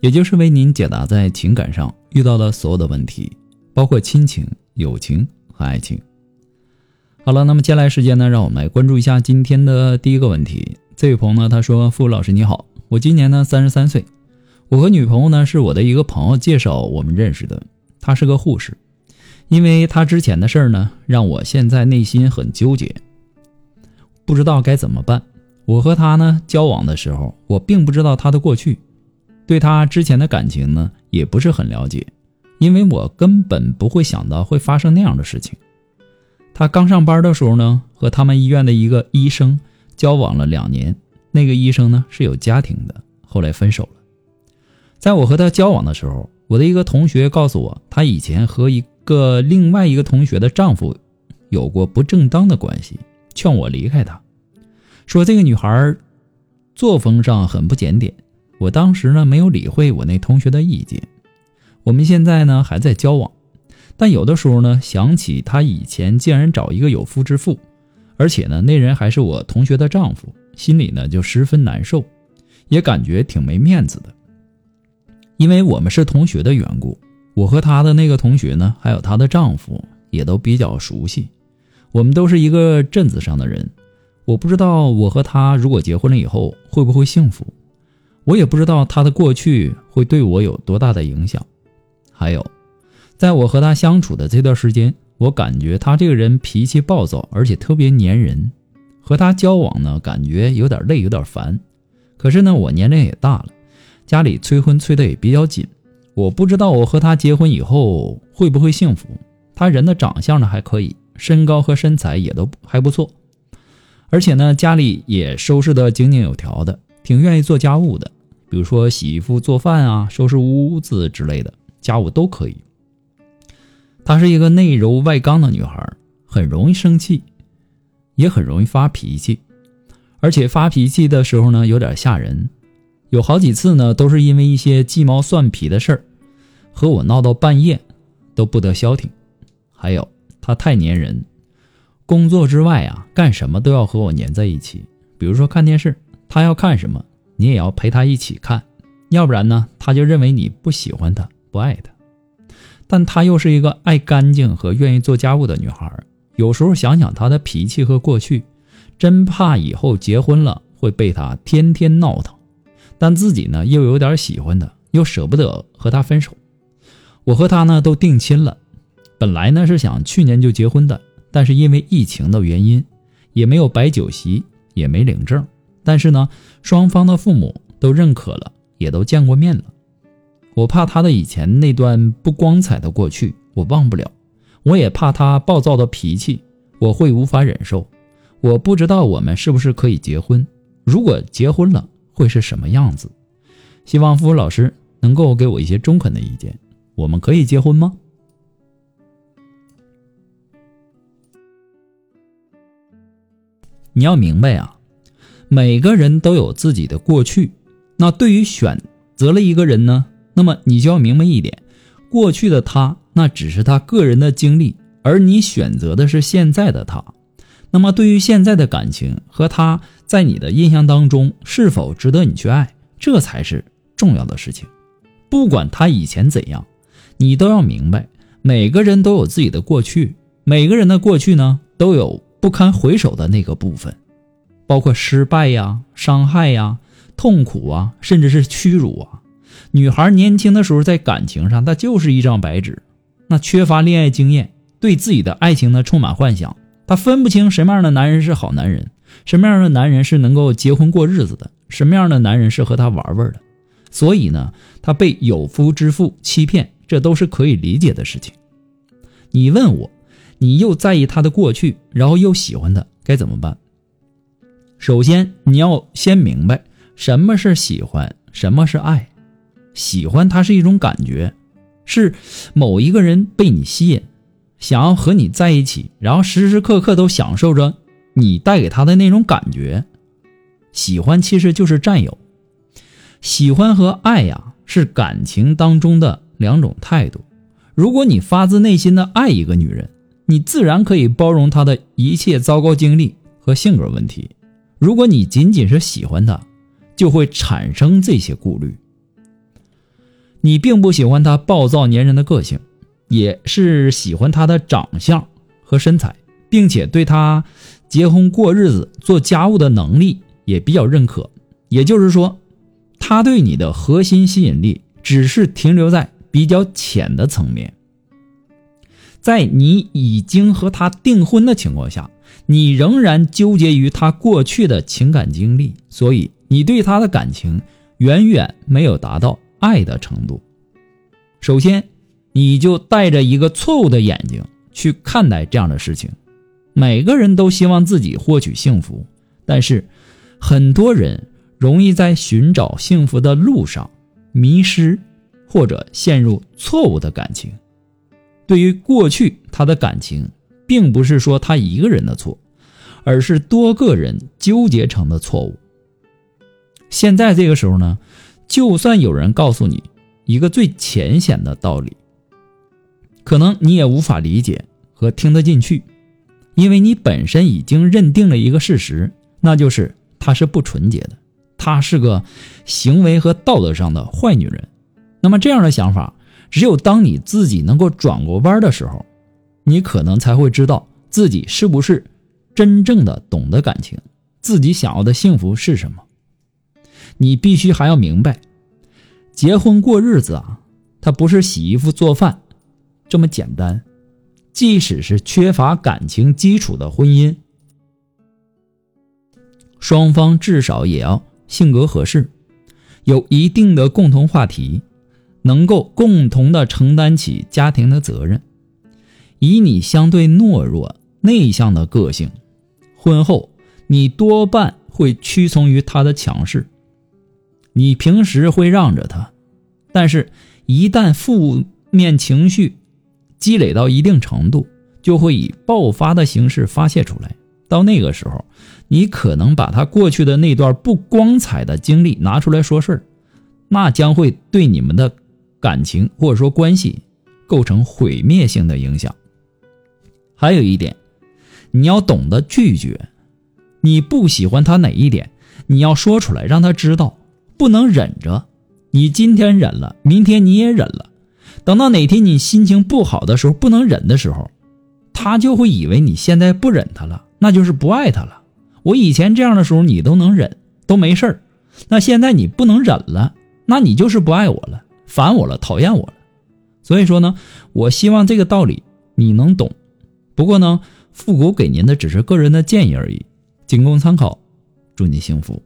也就是为您解答在情感上遇到的所有的问题，包括亲情、友情和爱情。好了，那么接下来时间呢，让我们来关注一下今天的第一个问题。这位朋友呢，他说：“付老师你好，我今年呢三十三岁，我和女朋友呢是我的一个朋友介绍我们认识的，她是个护士。因为她之前的事儿呢，让我现在内心很纠结。”不知道该怎么办。我和他呢交往的时候，我并不知道他的过去，对他之前的感情呢也不是很了解，因为我根本不会想到会发生那样的事情。他刚上班的时候呢，和他们医院的一个医生交往了两年，那个医生呢是有家庭的，后来分手了。在我和他交往的时候，我的一个同学告诉我，他以前和一个另外一个同学的丈夫有过不正当的关系。劝我离开他，说这个女孩作风上很不检点。我当时呢没有理会我那同学的意见。我们现在呢还在交往，但有的时候呢想起他以前竟然找一个有夫之妇，而且呢那人还是我同学的丈夫，心里呢就十分难受，也感觉挺没面子的。因为我们是同学的缘故，我和他的那个同学呢还有她的丈夫也都比较熟悉。我们都是一个镇子上的人，我不知道我和他如果结婚了以后会不会幸福，我也不知道他的过去会对我有多大的影响。还有，在我和他相处的这段时间，我感觉他这个人脾气暴躁，而且特别粘人。和他交往呢，感觉有点累，有点烦。可是呢，我年龄也大了，家里催婚催的也比较紧。我不知道我和他结婚以后会不会幸福。他人的长相呢还可以。身高和身材也都还不错，而且呢，家里也收拾得井井有条的，挺愿意做家务的，比如说洗衣服、做饭啊、收拾屋子之类的家务都可以。她是一个内柔外刚的女孩，很容易生气，也很容易发脾气，而且发脾气的时候呢，有点吓人。有好几次呢，都是因为一些鸡毛蒜皮的事儿，和我闹到半夜都不得消停。还有。他太粘人，工作之外啊，干什么都要和我粘在一起。比如说看电视，他要看什么，你也要陪他一起看，要不然呢，他就认为你不喜欢他，不爱他。但他又是一个爱干净和愿意做家务的女孩，有时候想想他的脾气和过去，真怕以后结婚了会被他天天闹腾。但自己呢，又有点喜欢他，又舍不得和他分手。我和他呢，都定亲了。本来呢是想去年就结婚的，但是因为疫情的原因，也没有摆酒席，也没领证。但是呢，双方的父母都认可了，也都见过面了。我怕他的以前那段不光彩的过去，我忘不了；我也怕他暴躁的脾气，我会无法忍受。我不知道我们是不是可以结婚，如果结婚了会是什么样子？希望付老师能够给我一些中肯的意见。我们可以结婚吗？你要明白啊，每个人都有自己的过去。那对于选择了一个人呢，那么你就要明白一点：过去的他那只是他个人的经历，而你选择的是现在的他。那么对于现在的感情和他在你的印象当中是否值得你去爱，这才是重要的事情。不管他以前怎样，你都要明白，每个人都有自己的过去，每个人的过去呢都有。不堪回首的那个部分，包括失败呀、伤害呀、痛苦啊，甚至是屈辱啊。女孩年轻的时候在感情上，她就是一张白纸，那缺乏恋爱经验，对自己的爱情呢充满幻想，她分不清什么样的男人是好男人，什么样的男人是能够结婚过日子的，什么样的男人是和她玩玩的。所以呢，她被有夫之妇欺骗，这都是可以理解的事情。你问我？你又在意他的过去，然后又喜欢他，该怎么办？首先，你要先明白什么是喜欢，什么是爱。喜欢它是一种感觉，是某一个人被你吸引，想要和你在一起，然后时时刻刻都享受着你带给他的那种感觉。喜欢其实就是占有，喜欢和爱呀是感情当中的两种态度。如果你发自内心的爱一个女人，你自然可以包容她的一切糟糕经历和性格问题。如果你仅仅是喜欢他，就会产生这些顾虑。你并不喜欢他暴躁粘人的个性，也是喜欢他的长相和身材，并且对他结婚过日子、做家务的能力也比较认可。也就是说，他对你的核心吸引力只是停留在比较浅的层面。在你已经和他订婚的情况下，你仍然纠结于他过去的情感经历，所以你对他的感情远远没有达到爱的程度。首先，你就带着一个错误的眼睛去看待这样的事情。每个人都希望自己获取幸福，但是很多人容易在寻找幸福的路上迷失，或者陷入错误的感情。对于过去他的感情，并不是说他一个人的错，而是多个人纠结成的错误。现在这个时候呢，就算有人告诉你一个最浅显的道理，可能你也无法理解和听得进去，因为你本身已经认定了一个事实，那就是她是不纯洁的，她是个行为和道德上的坏女人。那么这样的想法。只有当你自己能够转过弯的时候，你可能才会知道自己是不是真正的懂得感情，自己想要的幸福是什么。你必须还要明白，结婚过日子啊，它不是洗衣服做饭这么简单。即使是缺乏感情基础的婚姻，双方至少也要性格合适，有一定的共同话题。能够共同的承担起家庭的责任。以你相对懦弱、内向的个性，婚后你多半会屈从于他的强势。你平时会让着他，但是，一旦负面情绪积累到一定程度，就会以爆发的形式发泄出来。到那个时候，你可能把他过去的那段不光彩的经历拿出来说事儿，那将会对你们的。感情或者说关系构成毁灭性的影响。还有一点，你要懂得拒绝。你不喜欢他哪一点，你要说出来，让他知道，不能忍着。你今天忍了，明天你也忍了，等到哪天你心情不好的时候，不能忍的时候，他就会以为你现在不忍他了，那就是不爱他了。我以前这样的时候你都能忍，都没事儿，那现在你不能忍了，那你就是不爱我了。烦我了，讨厌我了，所以说呢，我希望这个道理你能懂。不过呢，复古给您的只是个人的建议而已，仅供参考。祝你幸福。